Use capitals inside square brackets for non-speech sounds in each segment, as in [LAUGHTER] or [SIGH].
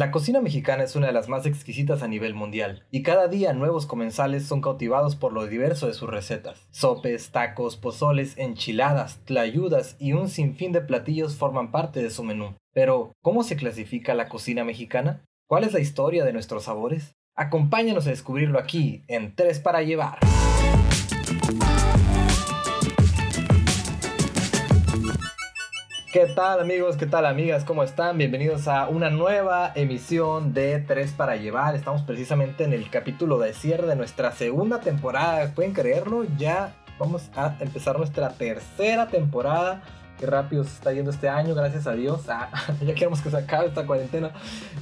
La cocina mexicana es una de las más exquisitas a nivel mundial, y cada día nuevos comensales son cautivados por lo diverso de sus recetas. Sopes, tacos, pozoles, enchiladas, tlayudas y un sinfín de platillos forman parte de su menú. Pero, ¿cómo se clasifica la cocina mexicana? ¿Cuál es la historia de nuestros sabores? Acompáñanos a descubrirlo aquí en Tres para Llevar. ¿Qué tal amigos? ¿Qué tal amigas? ¿Cómo están? Bienvenidos a una nueva emisión de Tres para Llevar. Estamos precisamente en el capítulo de cierre de nuestra segunda temporada. ¿Pueden creerlo? Ya vamos a empezar nuestra tercera temporada. Qué rápido se está yendo este año, gracias a Dios. Ah, [LAUGHS] ya queremos que se acabe esta cuarentena.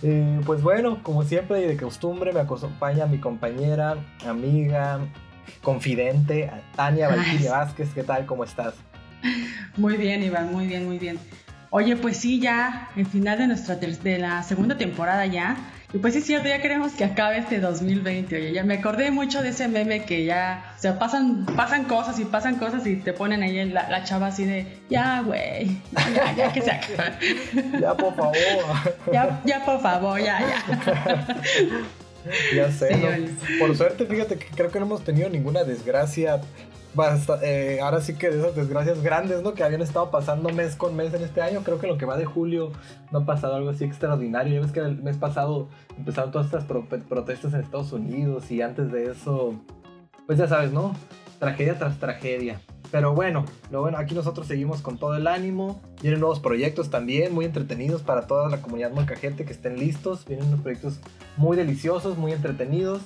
Eh, pues bueno, como siempre y de costumbre, me acompaña mi compañera, amiga, confidente, Tania Valkyria Vázquez. ¿Qué tal? ¿Cómo estás? Muy bien, Iván, muy bien, muy bien. Oye, pues sí, ya, el final de nuestra de la segunda temporada ya. Y pues sí, es cierto, ya queremos que acabe este 2020. Oye, ya me acordé mucho de ese meme que ya, o sea, pasan, pasan cosas y pasan cosas y te ponen ahí la, la chava así de, ya, güey, ya, ya que se acabe. [LAUGHS] ya, por favor. ya, ya, por favor, ya, ya. Ya sé, ¿no? Por suerte, fíjate que creo que no hemos tenido ninguna desgracia eh, ahora sí que de esas desgracias grandes, ¿no? Que habían estado pasando mes con mes en este año. Creo que lo que va de julio no ha pasado algo así extraordinario. Ya ves que el mes pasado empezaron todas estas protestas en Estados Unidos y antes de eso, pues ya sabes, ¿no? Tragedia tras tragedia. Pero bueno, lo bueno, aquí nosotros seguimos con todo el ánimo. Vienen nuevos proyectos también, muy entretenidos para toda la comunidad molcajete que estén listos. Vienen unos proyectos muy deliciosos, muy entretenidos.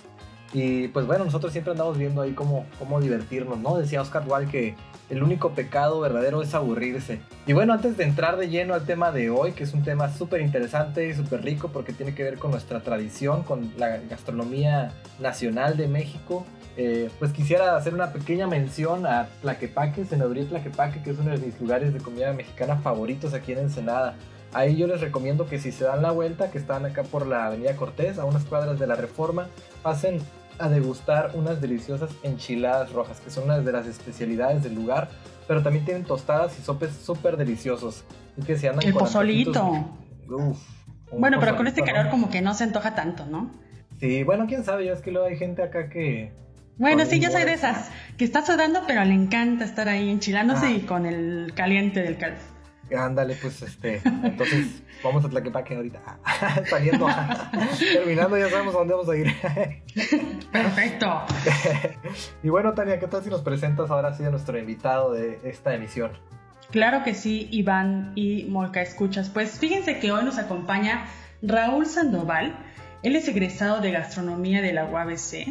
Y pues bueno, nosotros siempre andamos viendo ahí cómo, cómo divertirnos, ¿no? Decía Oscar Wilde que el único pecado verdadero es aburrirse. Y bueno, antes de entrar de lleno al tema de hoy, que es un tema súper interesante y súper rico porque tiene que ver con nuestra tradición, con la gastronomía nacional de México, eh, pues quisiera hacer una pequeña mención a Tlaquepaque, Senaduría Tlaquepaque, que es uno de mis lugares de comida mexicana favoritos aquí en Ensenada. Ahí yo les recomiendo que si se dan la vuelta, que están acá por la Avenida Cortés, a unas cuadras de la Reforma, pasen a degustar unas deliciosas enchiladas rojas, que son una de las especialidades del lugar, pero también tienen tostadas y sopes súper deliciosos. Y que se andan El pozolito. bueno, pero con este calor como que no se antoja tanto, ¿no? Sí, bueno, quién sabe, ya es que luego hay gente acá que... Bueno, sí, yo soy de esas, que está sudando, pero le encanta estar ahí enchilándose ah. y con el caliente del calor. Ándale, pues este, entonces vamos a Tlaquepaque ahorita, [LAUGHS] saliendo, [LAUGHS] terminando ya sabemos a dónde vamos a ir. [LAUGHS] Perfecto. y bueno, Tania, ¿qué tal si nos presentas ahora sí a nuestro invitado de esta emisión? Claro que sí, Iván y Molca Escuchas. Pues fíjense que hoy nos acompaña Raúl Sandoval. Él es egresado de gastronomía de la UABC.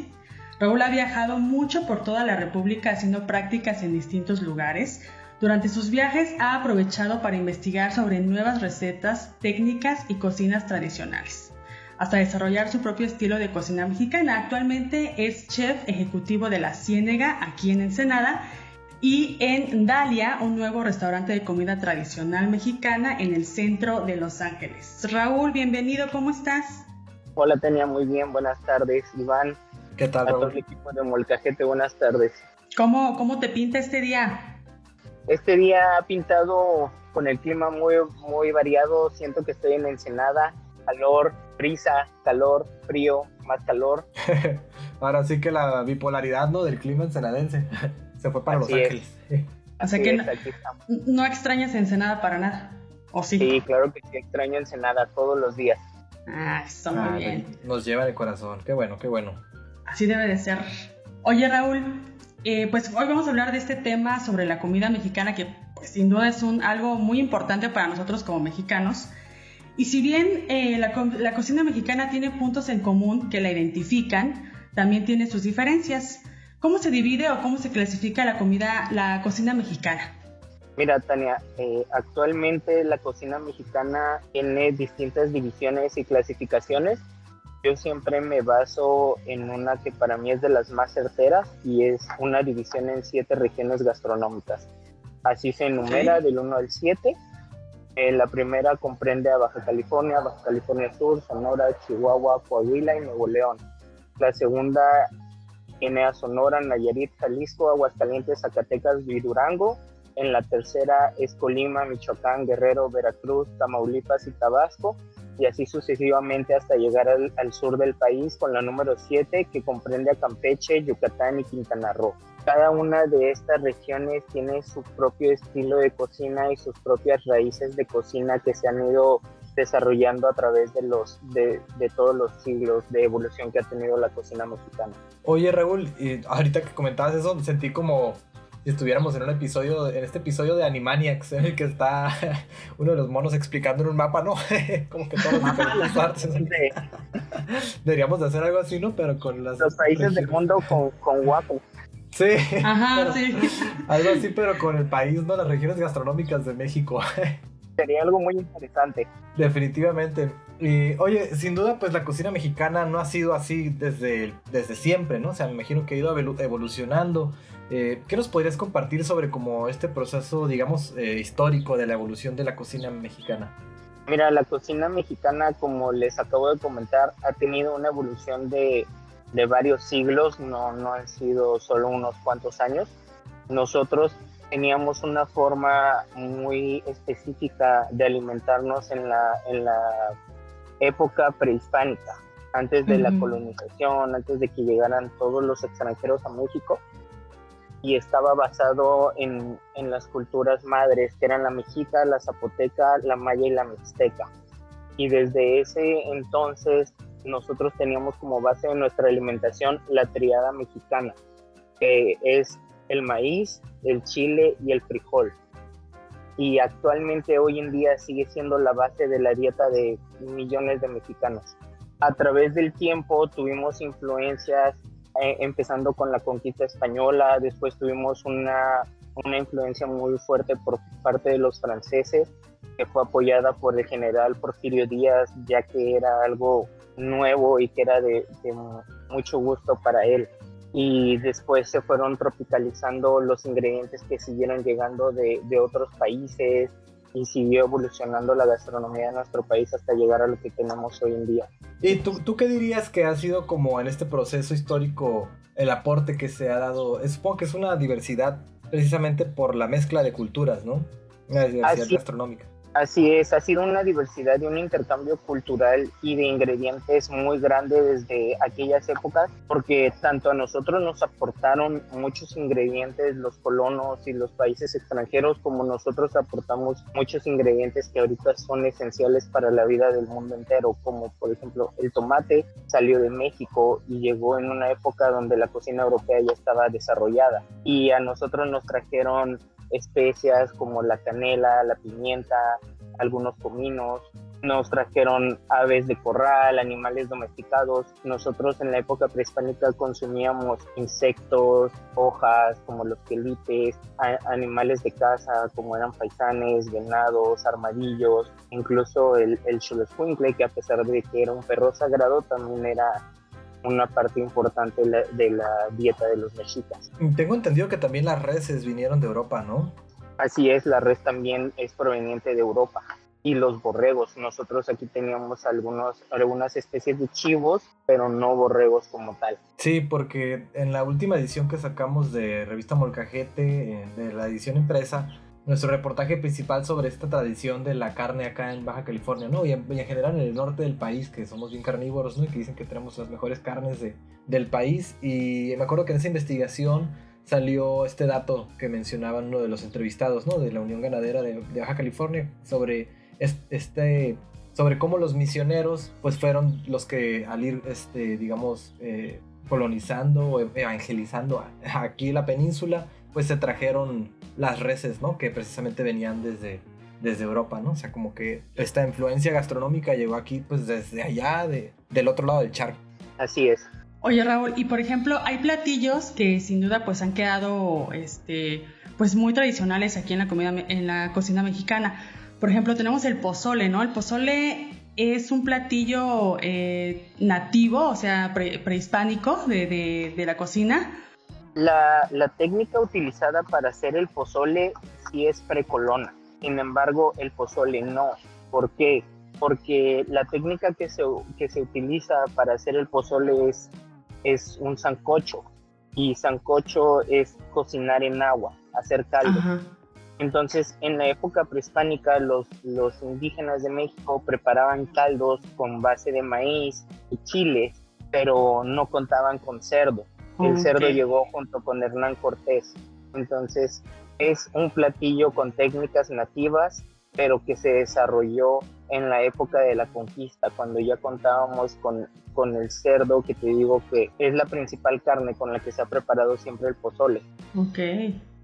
Raúl ha viajado mucho por toda la República haciendo prácticas en distintos lugares durante sus viajes ha aprovechado para investigar sobre nuevas recetas, técnicas y cocinas tradicionales, hasta desarrollar su propio estilo de cocina mexicana. Actualmente es chef ejecutivo de La Ciénega aquí en Ensenada y en Dalia, un nuevo restaurante de comida tradicional mexicana en el centro de Los Ángeles. Raúl, bienvenido, ¿cómo estás? Hola, tenía muy bien, buenas tardes, Iván. ¿Qué tal? A todo el equipo de Molcajete, buenas tardes. ¿Cómo, cómo te pinta este día? Este día ha pintado con el clima muy, muy variado. Siento que estoy en Ensenada, calor, brisa, calor, frío, más calor. [LAUGHS] Ahora sí que la bipolaridad ¿no? del clima ensenadense [LAUGHS] se fue para Los Ángeles. [LAUGHS] O sea que no, extrañas Ensenada para nada, ¿o sí? Sí, claro que sí extraño Ensenada todos los días. Ah, está muy bien. Nos lleva el corazón, qué bueno, qué bueno. Así debe de ser. Oye, Raúl, eh, pues hoy vamos a hablar de este tema sobre la comida mexicana que pues, sin duda es un, algo muy importante para nosotros como mexicanos. Y si bien eh, la, cocina mexicana tiene puntos en común que la identifican, también tiene sus diferencias. ¿Cómo se divide o cómo se clasifica la comida, la cocina mexicana? Mira, Tania, eh, actualmente la cocina mexicana tiene distintas divisiones y clasificaciones yo siempre me baso en una que para mí es de las más certeras y es una división en siete regiones gastronómicas. Así se enumera del 1 al 7. Eh, la primera comprende a Baja California, Baja California Sur, Sonora, Chihuahua, Coahuila y Nuevo León. La segunda tiene a Sonora, Nayarit, Jalisco, Aguascalientes, Zacatecas y Durango. En la tercera es Colima, Michoacán, Guerrero, Veracruz, Tamaulipas y Tabasco. Y así sucesivamente hasta llegar al, sur del país con la número 7 que comprende a Campeche, Yucatán y Quintana Roo. Cada una de estas regiones tiene su propio estilo de cocina y sus propias raíces de cocina que se han ido desarrollando a través de los de, de, todos los siglos de evolución que ha tenido la cocina mexicana. Oye Raúl, ahorita que comentabas eso, sentí como si estuviéramos en un episodio, en este episodio de Animaniacs, en el que está [LAUGHS] uno de los monos explicando en un mapa, ¿no? [LAUGHS] como que todas las partes. [LAUGHS] Deberíamos de hacer algo así, ¿no? Pero con las... Los países del mundo con, con guapo. Sí. Ajá, sí. Algo así, pero con el país, ¿no? Las regiones gastronómicas de México. Sería algo muy interesante. Definitivamente. Y oye, sin duda, pues la cocina mexicana no ha sido así desde, desde siempre, ¿no? O sea, me imagino que ha ido evolucionando. Eh, ¿Qué nos podrías compartir sobre como este proceso, digamos, eh, histórico de la evolución de la cocina mexicana? Mira, la cocina mexicana, como les acabo de comentar, ha tenido una evolución de, de varios siglos, no, no han sido solo unos cuantos años. Nosotros teníamos una forma muy específica de alimentarnos en la, en la época prehispánica, antes de la colonización, antes de que llegaran todos los extranjeros a México, y estaba basado en, en las culturas madres, que eran la mexica, la zapoteca, la maya y la mixteca. Y desde ese entonces nosotros teníamos como base de nuestra alimentación la triada mexicana, que es el maíz, el chile y el frijol. Y actualmente hoy en día sigue siendo la base de la dieta de millones de mexicanos. A través del tiempo tuvimos influencias, eh, empezando con la conquista española, después tuvimos una, una influencia muy fuerte por parte de los franceses, que fue apoyada por el general Porfirio Díaz, ya que era algo nuevo y que era de, de mucho gusto para él. Y después se fueron tropicalizando los ingredientes que siguieron llegando de, de, otros países y siguió evolucionando la gastronomía de nuestro país hasta llegar a lo que tenemos hoy en día. ¿Y tú, tú qué dirías que ha sido como en este proceso histórico el aporte que se ha dado? Supongo que es una diversidad precisamente por la mezcla de culturas, ¿no? Una diversidad Así, gastronómica. Así es, ha sido una diversidad y un intercambio cultural y de ingredientes muy grande desde aquellas épocas, porque tanto a nosotros nos aportaron muchos ingredientes los colonos y los países extranjeros, como nosotros aportamos muchos ingredientes que ahorita son esenciales para la vida del mundo entero, como por ejemplo el tomate salió de México y llegó en una época donde la cocina europea ya estaba desarrollada. Y a nosotros nos trajeron especias como la canela, la pimienta, algunos cominos, nos trajeron aves de corral, animales domesticados. Nosotros en la época prehispánica consumíamos insectos, hojas como los quelites, animales de casa como eran paisanes, venados, armadillos, incluso el, el que a pesar de que era un perro sagrado también era una parte importante de la, dieta de los mexicas. Tengo entendido que también las reses vinieron de Europa, ¿no? Así es, la res también es proveniente de Europa. Y los borregos, nosotros aquí teníamos algunos, algunas especies de chivos, pero no borregos como tal. Sí, porque en la última edición que sacamos de Revista Molcajete, de la edición impresa, nuestro reportaje principal sobre esta tradición de la carne acá en Baja California, ¿no? Y en, general en el norte del país, que somos bien carnívoros, ¿no? Y que dicen que tenemos las mejores carnes de, del país. Y me acuerdo que en esa investigación salió este dato que mencionaban uno de los entrevistados, ¿no? De la Unión Ganadera de, Baja California, sobre este sobre cómo los misioneros pues fueron los que al ir este digamos eh, colonizando evangelizando aquí la península pues se trajeron las reses, ¿no? Que precisamente venían desde, desde Europa, ¿no? O sea, como que esta influencia gastronómica llegó aquí pues desde allá, de, del otro lado del charco. Así es. Oye Raúl, y por ejemplo, hay platillos que sin duda pues han quedado este, pues muy tradicionales aquí en la comida en la cocina mexicana. Por ejemplo, tenemos el pozole, ¿no? El pozole es un platillo eh, nativo, o sea, prehispánico de, de, de la cocina la, la, técnica utilizada para hacer el pozole sí es precolona, sin embargo el pozole no. ¿Por qué? Porque la técnica que se, que se utiliza para hacer el pozole es, es un sancocho y sancocho es cocinar en agua, hacer caldo. Entonces, en la época prehispánica, los, los indígenas de México preparaban caldos con base de maíz y chile, pero no contaban con cerdo. El cerdo llegó junto con Hernán Cortés. Entonces, es un platillo con técnicas nativas, pero que se desarrolló en la época de la conquista, cuando ya contábamos con, con el cerdo, que te digo que es la principal carne con la que se ha preparado siempre el pozole. Ok.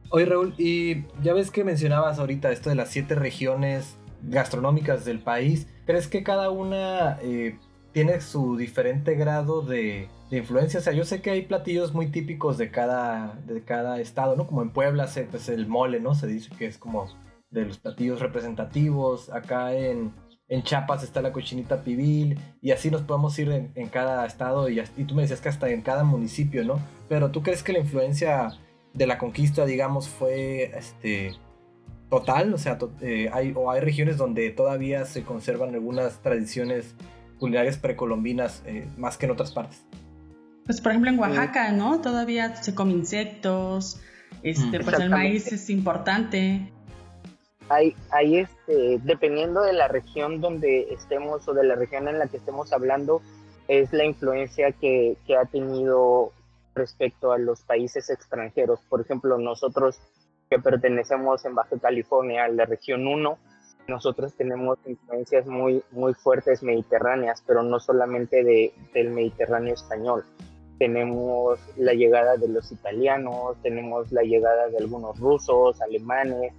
Oye, Raúl, y ya ves que mencionabas ahorita esto de las siete regiones gastronómicas del país. ¿Crees que cada una eh, tiene su diferente grado de, influencia? O sea, yo sé que hay platillos muy típicos de cada, de cada estado, ¿no? Como en Puebla, se, pues el mole, ¿no? Se dice que es como de los platillos representativos. Acá en, en Chiapas está la cochinita pibil. Y así nos podemos ir en, cada estado. Y, y tú me decías que hasta en cada municipio, ¿no? Pero ¿tú crees que la influencia de la conquista, digamos, fue este, total, o sea, eh, hay, o hay regiones donde todavía se conservan algunas tradiciones culinarias precolombinas eh, más que en otras partes. Pues por ejemplo en Oaxaca, ¿no? Todavía se come insectos, este, pues el maíz es importante. Hay, hay este, dependiendo de la región donde estemos o de la región en la que estemos hablando, es la influencia que, que ha tenido respecto a los países extranjeros. Por ejemplo, nosotros que pertenecemos en Baja California a la región 1, nosotros tenemos influencias muy, muy fuertes mediterráneas, pero no solamente de, del Mediterráneo español. Tenemos la llegada de los italianos, tenemos la llegada de algunos rusos, alemanes.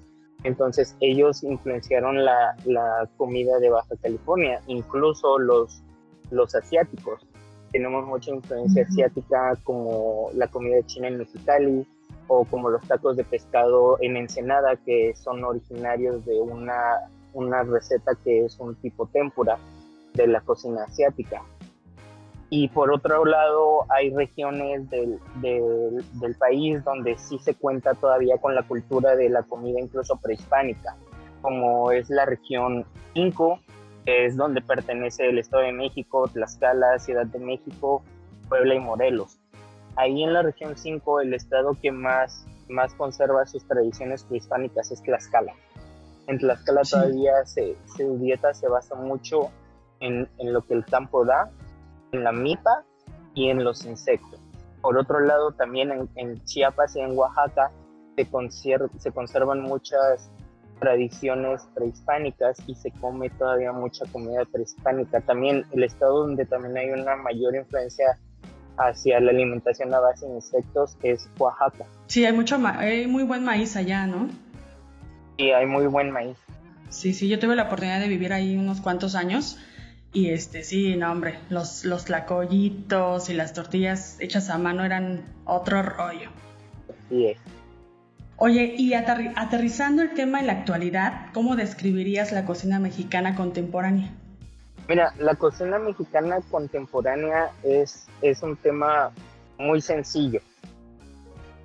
Entonces ellos influenciaron la, la comida de Baja California, incluso los, los asiáticos tenemos mucha influencia asiática como la comida china en Mexicali o como los tacos de pescado en Ensenada que son originarios de una, una receta que es un tipo tempura de la cocina asiática. Y por otro lado, hay regiones del, del, del, país donde sí se cuenta todavía con la cultura de la comida incluso prehispánica, como es la región Inco, es donde pertenece el Estado de México, Tlaxcala, Ciudad de México, Puebla y Morelos. Ahí en la región 5 el estado que más, más conserva sus tradiciones prehispánicas es Tlaxcala. En Tlaxcala todavía se, su dieta se basa mucho en, en, lo que el campo da, en la mipa y en los insectos. Por otro lado, también en, en Chiapas y en Oaxaca se, se conservan muchas tradiciones prehispánicas y se come todavía mucha comida prehispánica. También el estado donde también hay una mayor influencia hacia la alimentación a base de insectos es Oaxaca. Sí, hay mucho hay muy buen maíz allá, ¿no? Sí, hay muy buen maíz. Sí, sí, yo tuve la oportunidad de vivir ahí unos cuantos años y este sí, no hombre, los los tlacoyitos y las tortillas hechas a mano eran otro rollo. Sí es. Oye, y aterrizando el tema en la actualidad, ¿cómo describirías la cocina mexicana contemporánea? Mira, la cocina mexicana contemporánea es, es un tema muy sencillo,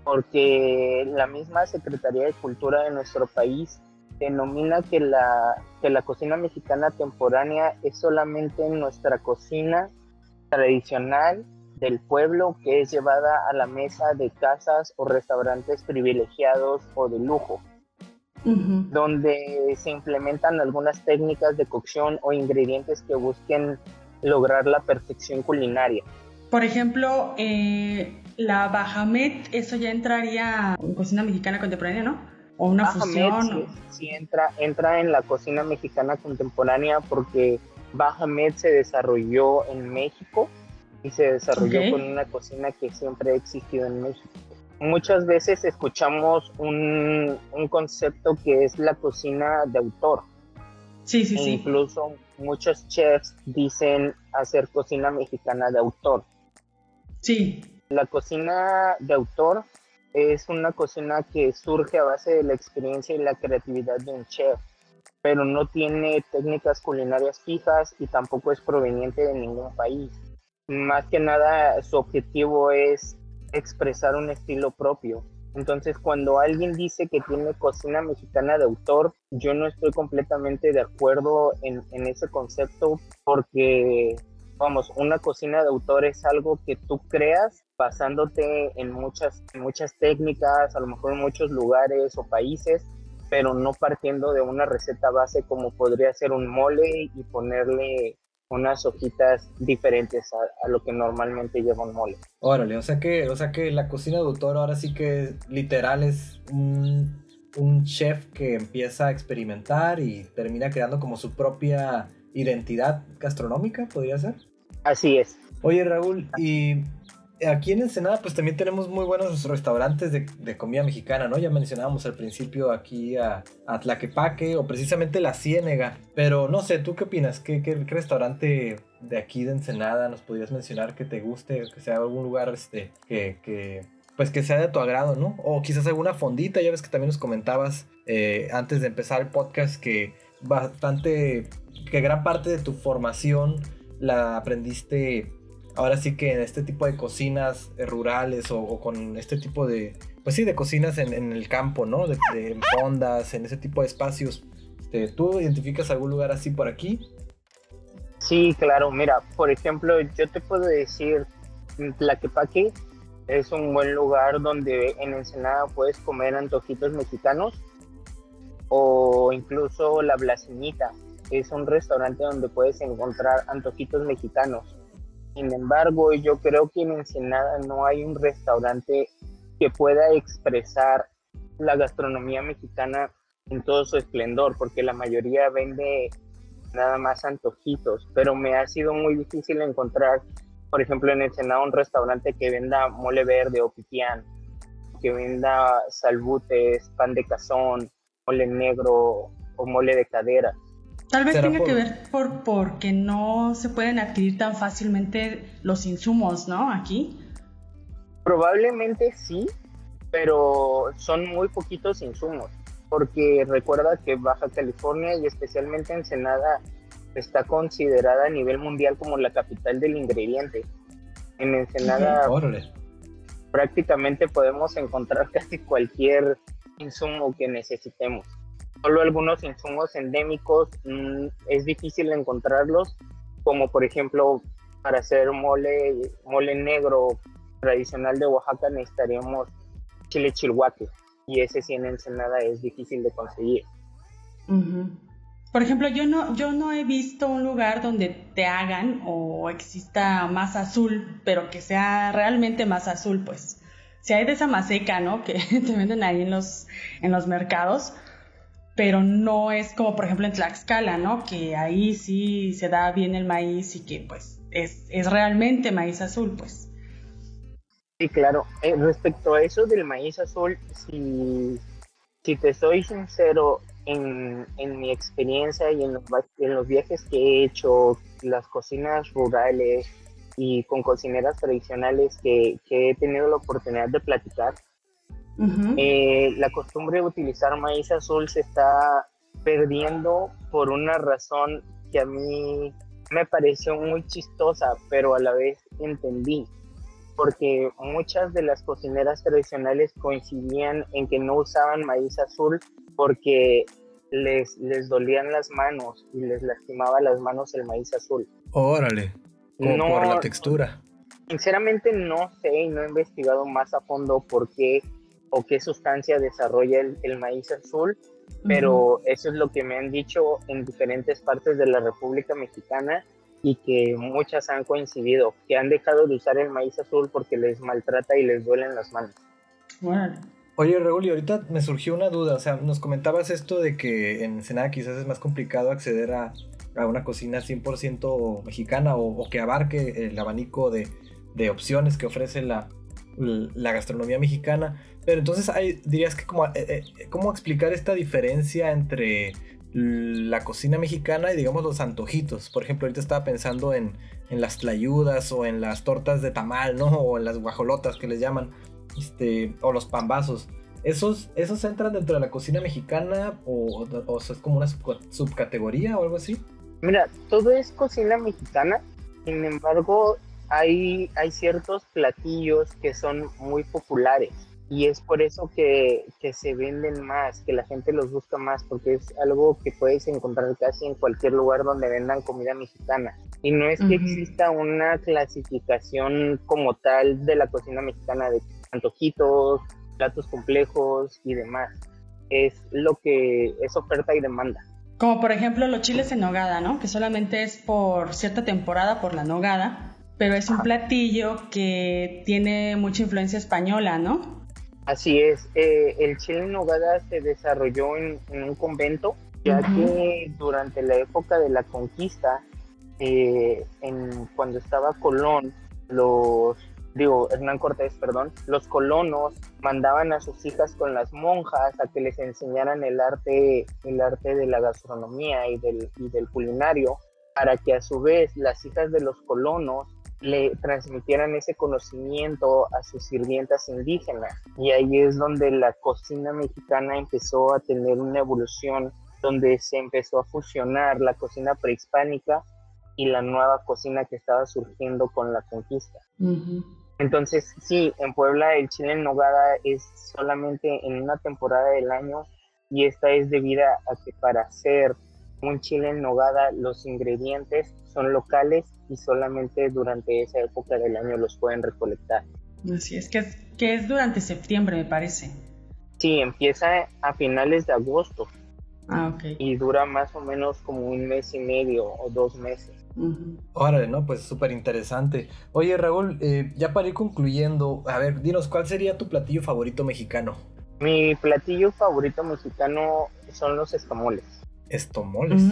porque la misma Secretaría de Cultura de nuestro país denomina que la, que la cocina mexicana contemporánea es solamente nuestra cocina tradicional del pueblo que es llevada a la mesa de casas o restaurantes privilegiados o de lujo, donde se implementan algunas técnicas de cocción o ingredientes que busquen lograr la perfección culinaria. Por ejemplo, eh, la Bajamet, eso ya entraría en cocina mexicana contemporánea, ¿no? O una fusión. Sí, entra, entra en la cocina mexicana contemporánea porque Bajamet se desarrolló en México y se desarrolló con una cocina que siempre ha existido en México. Muchas veces escuchamos un, un concepto que es la cocina de autor. Sí, sí, e sí. Incluso muchos chefs dicen hacer cocina mexicana de autor. Sí. La cocina de autor es una cocina que surge a base de la experiencia y la creatividad de un chef, pero no tiene técnicas culinarias fijas y tampoco es proveniente de ningún país más que nada su objetivo es expresar un estilo propio. Entonces, cuando alguien dice que tiene cocina mexicana de autor, yo no estoy completamente de acuerdo en, ese concepto porque, vamos, una cocina de autor es algo que tú creas basándote en muchas, muchas técnicas, a lo mejor en muchos lugares o países, pero no partiendo de una receta base como podría ser un mole y ponerle unas hojitas diferentes a, lo que normalmente lleva un mole. Órale, o sea que, o sea que la cocina de autor ahora sí que literal es un, un chef que empieza a experimentar y termina creando como su propia identidad gastronómica, podría ser. Así es. Oye Raúl, y aquí en Ensenada pues también tenemos muy buenos restaurantes de, comida mexicana, ¿no? Ya mencionábamos al principio aquí a, Tlaquepaque o precisamente La Ciénega, pero no sé, ¿tú qué opinas? ¿Qué, restaurante de aquí de Ensenada nos podrías mencionar que te guste, que sea algún lugar este, que, pues que sea de tu agrado, ¿no? O quizás alguna fondita, ya ves que también nos comentabas eh, antes de empezar el podcast que bastante, que gran parte de tu formación la aprendiste ahora sí que en este tipo de cocinas eh, rurales o, con este tipo de, pues sí, de cocinas en, el campo, ¿no? De, de, fondas, en ese tipo de espacios. Este, ¿Tú identificas algún lugar así por aquí? Sí, claro, mira, por ejemplo, yo te puedo decir, Tlaquepaque es un buen lugar donde en Ensenada puedes comer antojitos mexicanos o incluso La Blasinita, es un restaurante donde puedes encontrar antojitos mexicanos sin embargo, yo creo que en Ensenada no hay un restaurante que pueda expresar la gastronomía mexicana en todo su esplendor, porque la mayoría vende nada más antojitos, pero me ha sido muy difícil encontrar, por ejemplo, en Ensenada un restaurante que venda mole verde o pipián, que venda salbutes, pan de cazón, mole negro o mole de cadera. Tal vez tenga que ver por porque no se pueden adquirir tan fácilmente los insumos, ¿no? Aquí. Probablemente sí, pero son muy poquitos insumos, porque recuerda que Baja California y especialmente Ensenada está considerada a nivel mundial como la capital del ingrediente. En Ensenada prácticamente podemos encontrar [LAUGHS] casi cualquier insumo que necesitemos solo algunos insumos endémicos mm, es difícil encontrarlos, como por ejemplo para hacer mole, mole negro tradicional de Oaxaca necesitaríamos chile chilhuaque y ese sí en Ensenada es difícil de conseguir. Por ejemplo, yo no, yo no he visto un lugar donde te hagan o exista más azul, pero que sea realmente más azul, pues. Si hay de esa maseca, ¿no? [LAUGHS] Que te venden ahí en los, en los mercados, pero no es como por ejemplo en Tlaxcala, ¿no? Que ahí sí se da bien el maíz y que pues es, es realmente maíz azul, pues. Sí, claro. Eh, respecto a eso del maíz azul, si, si te soy sincero, en, en mi experiencia y en los, en los viajes que he hecho, las cocinas rurales y con cocineras tradicionales que, que he tenido la oportunidad de platicar, eh, la costumbre de utilizar maíz azul se está perdiendo por una razón que a mí me pareció muy chistosa, pero a la vez entendí, porque muchas de las cocineras tradicionales coincidían en que no usaban maíz azul porque les, les dolían las manos y les lastimaba las manos el maíz azul. Órale, no, por la textura. Sinceramente no sé y no he investigado más a fondo por qué o qué sustancia desarrolla el, maíz azul, pero eso es lo que me han dicho en diferentes partes de la República Mexicana y que muchas han coincidido, que han dejado de usar el maíz azul porque les maltrata y les duelen las manos. Oye, Raúl, y ahorita me surgió una duda, o sea, nos comentabas esto de que en Senada quizás es más complicado acceder a, una cocina 100% mexicana o, que abarque el abanico de, de opciones que ofrece la, la gastronomía mexicana. Pero entonces hay, dirías que como, eh, eh, cómo explicar esta diferencia entre la cocina mexicana y digamos los antojitos. Por ejemplo, ahorita estaba pensando en, en las tlayudas o en las tortas de tamal, ¿no? O en las guajolotas que les llaman, este, o los pambazos. ¿Esos, ¿Esos entran dentro de la cocina mexicana o, o es como una subcategoría o algo así? Mira, todo es cocina mexicana, sin embargo, hay, hay ciertos platillos que son muy populares y es por eso que, se venden más, que la gente los busca más, porque es algo que puedes encontrar casi en cualquier lugar donde vendan comida mexicana. Y no es que exista una clasificación como tal de la cocina mexicana de antojitos, platos complejos y demás. es lo que es oferta y demanda. Como por ejemplo los chiles en nogada, ¿no? Que solamente es por cierta temporada, por la nogada, pero es un platillo que tiene mucha influencia española, ¿no? Así es, eh, el chile en nogada se desarrolló en, un convento, ya que durante la época de la conquista, eh, en, cuando estaba Colón, los digo, Hernán Cortés, perdón, los colonos mandaban a sus hijas con las monjas a que les enseñaran el arte, el arte de la gastronomía y del, y del culinario, para que a su vez las hijas de los colonos le transmitieran ese conocimiento a sus sirvientas indígenas. Y ahí es donde la cocina mexicana empezó a tener una evolución, donde se empezó a fusionar la cocina prehispánica y la nueva cocina que estaba surgiendo con la conquista. Entonces, sí, en Puebla el chile en nogada es solamente en una temporada del año y esta es debido a que para hacer un chile en nogada los ingredientes son locales y solamente durante esa época del año los pueden recolectar. Así es, que es, que es durante septiembre, me parece. Sí, empieza a finales de agosto. Ah, ok. Y dura más o menos como un mes y medio o dos meses. Órale, ¿no? Pues súper interesante. Oye, Raúl, eh, ya para ir concluyendo, a ver, dinos, ¿cuál sería tu platillo favorito mexicano? Mi platillo favorito mexicano son los escamoles. ¿Estomoles?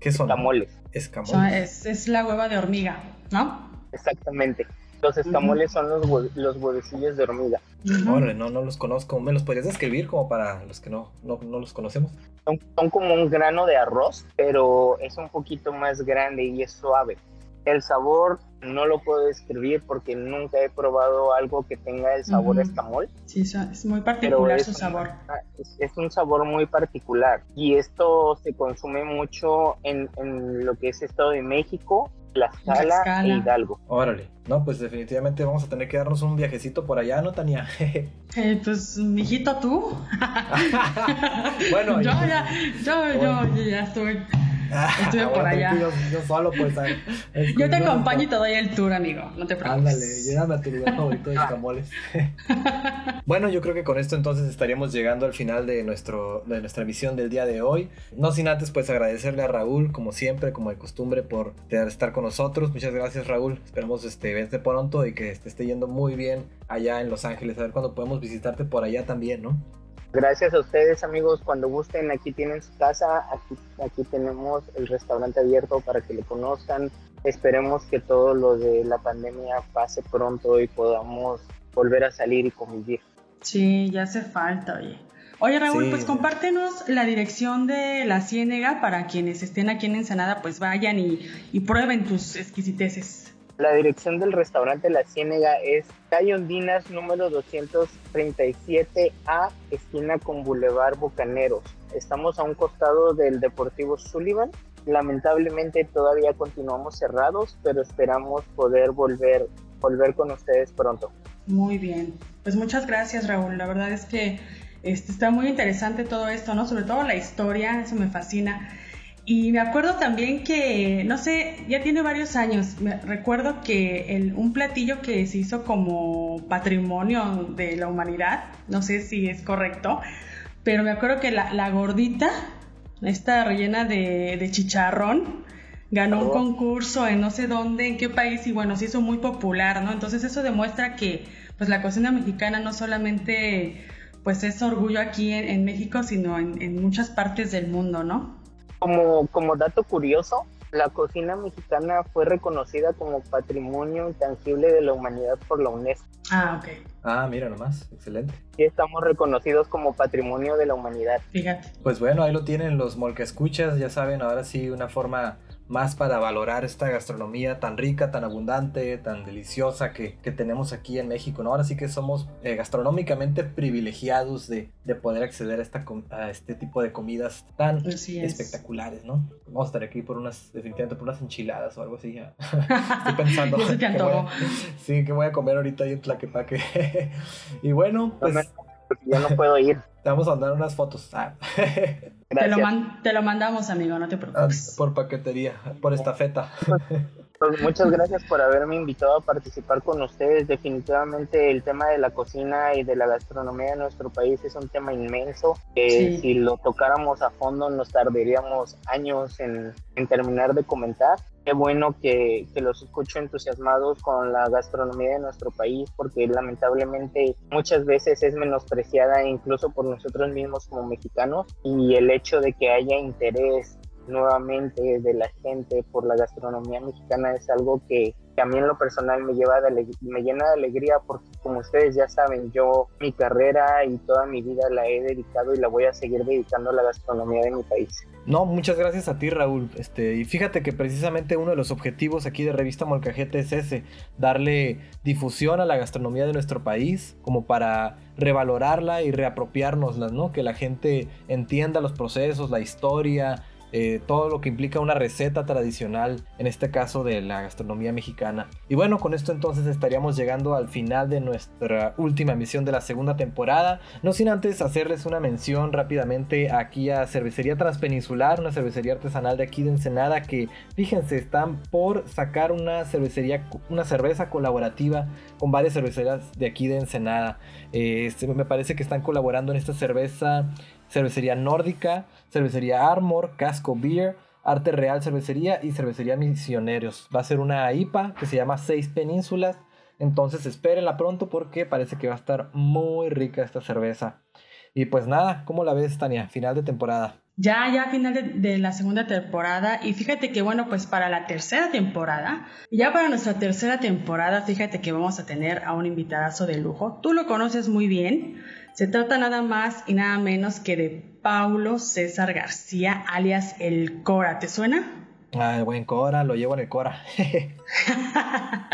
¿Qué son? Escamoles. Escamoles. es, la hueva de hormiga, ¿no? Exactamente. Los escamoles son los, los huevecillos de hormiga. Órale, no, no los conozco. ¿Me los podrías describir como para los que no, no, no los conocemos? Son, como un grano de arroz, pero es un poquito más grande y es suave. El sabor no lo puedo describir porque nunca he probado algo que tenga el sabor uh escamol. Sí, es muy particular su sabor. es, un sabor muy particular y esto se consume mucho en, en lo que es Estado de México la Tlaxcala e Hidalgo. Órale, no, pues definitivamente vamos a tener que darnos un viajecito por allá, ¿no, Tania? [LAUGHS] eh, pues, mijito, tú. [LAUGHS] [LAUGHS] bueno, yo ya, yo, yo, yo ya estoy Estuve por allá. Yo, solo, pues. yo te acompaño y te doy el tour, amigo. No te preocupes. Ándale, llévame a tu lugar favorito de escamoles. bueno, yo creo que con esto entonces estaríamos llegando al final de, nuestro, de nuestra emisión del día de hoy. No sin antes, pues, agradecerle a Raúl, como siempre, como de costumbre, por estar con nosotros. Muchas gracias, Raúl. Esperamos este, verte pronto y que te esté yendo muy bien allá en Los Ángeles. A ver cuándo podemos visitarte por allá también, ¿no? Gracias a ustedes amigos, cuando gusten, aquí tienen su casa, aquí, aquí tenemos el restaurante abierto para que lo conozcan. Esperemos que todo lo de la pandemia pase pronto y podamos volver a salir y convivir. Sí, ya hace falta, oye. Oye Raúl, pues compártenos la dirección de la Ciénega para quienes estén aquí en Ensenada, pues vayan y, y prueben tus exquisiteces. La dirección del restaurante La Ciénega es calle Ondinas número 237A, esquina con Boulevard Bucaneros. Estamos a un costado del Deportivo Sullivan. Lamentablemente todavía continuamos cerrados, pero esperamos poder volver, volver con ustedes pronto. Muy bien, pues muchas gracias Raúl. La verdad es que este, está muy interesante todo esto, ¿no? Sobre todo la historia, eso me fascina. Y me acuerdo también que, no sé, ya tiene varios años, me recuerdo que el, un platillo que se hizo como patrimonio de la humanidad, no sé si es correcto, pero me acuerdo que la, gordita, esta rellena de, chicharrón, ganó un oh. concurso en no sé dónde, en qué país, y bueno, se hizo muy popular, ¿no? Entonces eso demuestra que pues la cocina mexicana no solamente pues es orgullo aquí en, México, sino en, en muchas partes del mundo, ¿no? Como, como dato curioso, la cocina mexicana fue reconocida como Patrimonio Intangible de la Humanidad por la UNESCO. Ah, ok. Ah, mira nomás, excelente. Y estamos reconocidos como Patrimonio de la Humanidad. Fíjate. Pues bueno, ahí lo tienen los molcascuchas, ya saben, ahora sí una forma más para valorar esta gastronomía tan rica, tan abundante, tan deliciosa que, tenemos aquí en México, ¿no? Ahora sí que somos eh, gastronómicamente privilegiados de, poder acceder a, esta, a este tipo de comidas tan espectaculares, ¿no? Vamos a estar aquí por unas, definitivamente por unas enchiladas o algo así. Ya. [LAUGHS] Estoy pensando. [LAUGHS] [LAUGHS] sí, que voy a comer ahorita ahí en Tlaquepaque. y bueno, pues... [LAUGHS] ya no puedo ir. Te vamos a mandar unas fotos. Ah. [LAUGHS] Te, lo te lo mandamos, amigo, no te preocupes. Ah, por paquetería, por estafeta. [LAUGHS] Pues muchas gracias por haberme invitado a participar con ustedes. Definitivamente el tema de la cocina y de la gastronomía de nuestro país es un tema inmenso que si lo tocáramos a fondo nos tardaríamos años en, en terminar de comentar qué bueno que, que, los escucho entusiasmados con la gastronomía de nuestro país, porque lamentablemente muchas veces es menospreciada incluso por nosotros mismos como mexicanos y el hecho de que haya interés nuevamente de la gente por la gastronomía mexicana es algo que, a mí en lo personal me, lleva de me llena de alegría porque como ustedes ya saben, yo mi carrera y toda mi vida la he dedicado y la voy a seguir dedicando a la gastronomía de mi país. No, muchas gracias a ti Raúl. Este, y fíjate que precisamente uno de los objetivos aquí de Revista Molcajete es ese, darle difusión a la gastronomía de nuestro país como para revalorarla y reapropiárnosla, ¿no? Que la gente entienda los procesos, la historia, eh, todo lo que implica una receta tradicional, en este caso de la gastronomía mexicana. Y bueno, con esto entonces estaríamos llegando al final de nuestra última emisión de la segunda temporada. No sin antes hacerles una mención rápidamente aquí a Cervecería Transpeninsular, una cervecería artesanal de aquí de Ensenada que, fíjense, están por sacar una cervecería, una cerveza colaborativa con varias cervecerías de aquí de Ensenada. Eh, este, me parece que están colaborando en esta cerveza Cervecería Nórdica, Cervecería Armor, Casco Beer, Arte Real Cervecería y Cervecería Misioneros. Va a ser una IPA que se llama Seis Penínsulas. Entonces espérenla pronto porque parece que va a estar muy rica esta cerveza. Y pues nada, ¿cómo la ves, Tania? Final de temporada. Ya, ya final de, de, la segunda temporada. Y fíjate que, bueno, pues para la tercera temporada, ya para nuestra tercera temporada, fíjate que vamos a tener a un invitadazo de lujo. Tú lo conoces muy bien. Se trata nada más y nada menos que de Paulo César García, alias El Cora. ¿Te suena? Ah, el buen Cora, lo llevo en el Cora. [LAUGHS]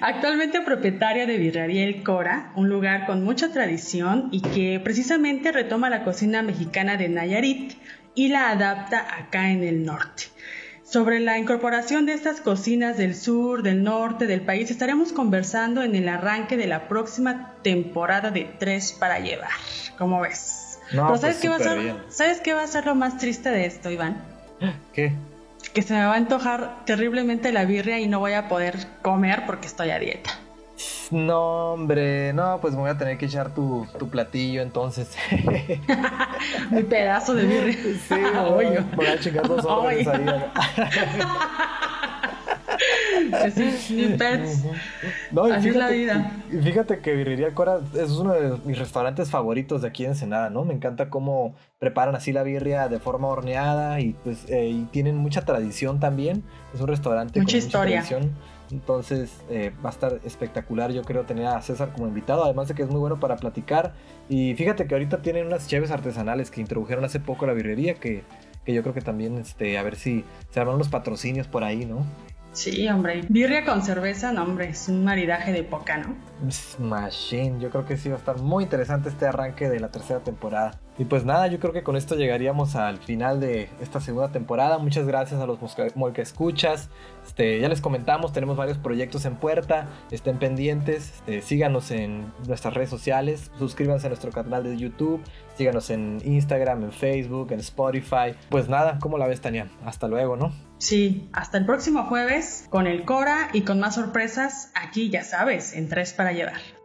Actualmente propietario de Birrería El Cora, un lugar con mucha tradición y que precisamente retoma la cocina mexicana de Nayarit y la adapta acá en el norte. Sobre la incorporación de estas cocinas del sur, del norte del país estaremos conversando en el arranque de la próxima temporada de Tres para Llevar. ¿Cómo ves? No, pues ¿sabes, qué va a ser, ¿sabes qué va a ser lo más triste de esto, Iván? ¿Qué? Que se me va a antojar terriblemente la birria y no voy a poder comer porque estoy a dieta. No, hombre, no, pues me voy a tener que echar tu, platillo entonces. [LAUGHS] Mi pedazo de birria. Sí, voy, [LAUGHS] voy a chingar dos órdenes ahí. [LAUGHS] Sí, pets. No, Así es la vida. Fíjate que Birrería Cora es uno de mis restaurantes favoritos de aquí en Ensenada, ¿no? Me encanta cómo preparan así la birria de forma horneada y pues eh, y tienen mucha tradición también. Es un restaurante mucha con historia. mucha tradición. Entonces eh, va a estar espectacular, yo creo, tener a César como invitado, además de que es muy bueno para platicar. Y fíjate que ahorita tienen unas cheves artesanales que introdujeron hace poco la birrería, que, que yo creo que también, este, a ver si se arman unos patrocinios por ahí, ¿no? Sí, hombre. Birria con cerveza, no, hombre, es un maridaje de poca, ¿no? Machine, yo creo que sí va a estar muy interesante este arranque de la tercera temporada. Y pues nada, yo creo que con esto llegaríamos al final de esta segunda temporada. Muchas gracias a los Molca Escuchas. Este, ya les comentamos, tenemos varios proyectos en puerta. Estén pendientes, este, síganos en nuestras redes sociales, suscríbanse a nuestro canal de YouTube, síganos en Instagram, en Facebook, en Spotify. Pues nada, ¿cómo la ves, Tania? Hasta luego, ¿no? Sí, hasta el próximo jueves con el Cora y con más sorpresas aquí, ya sabes, en Tres para llevar.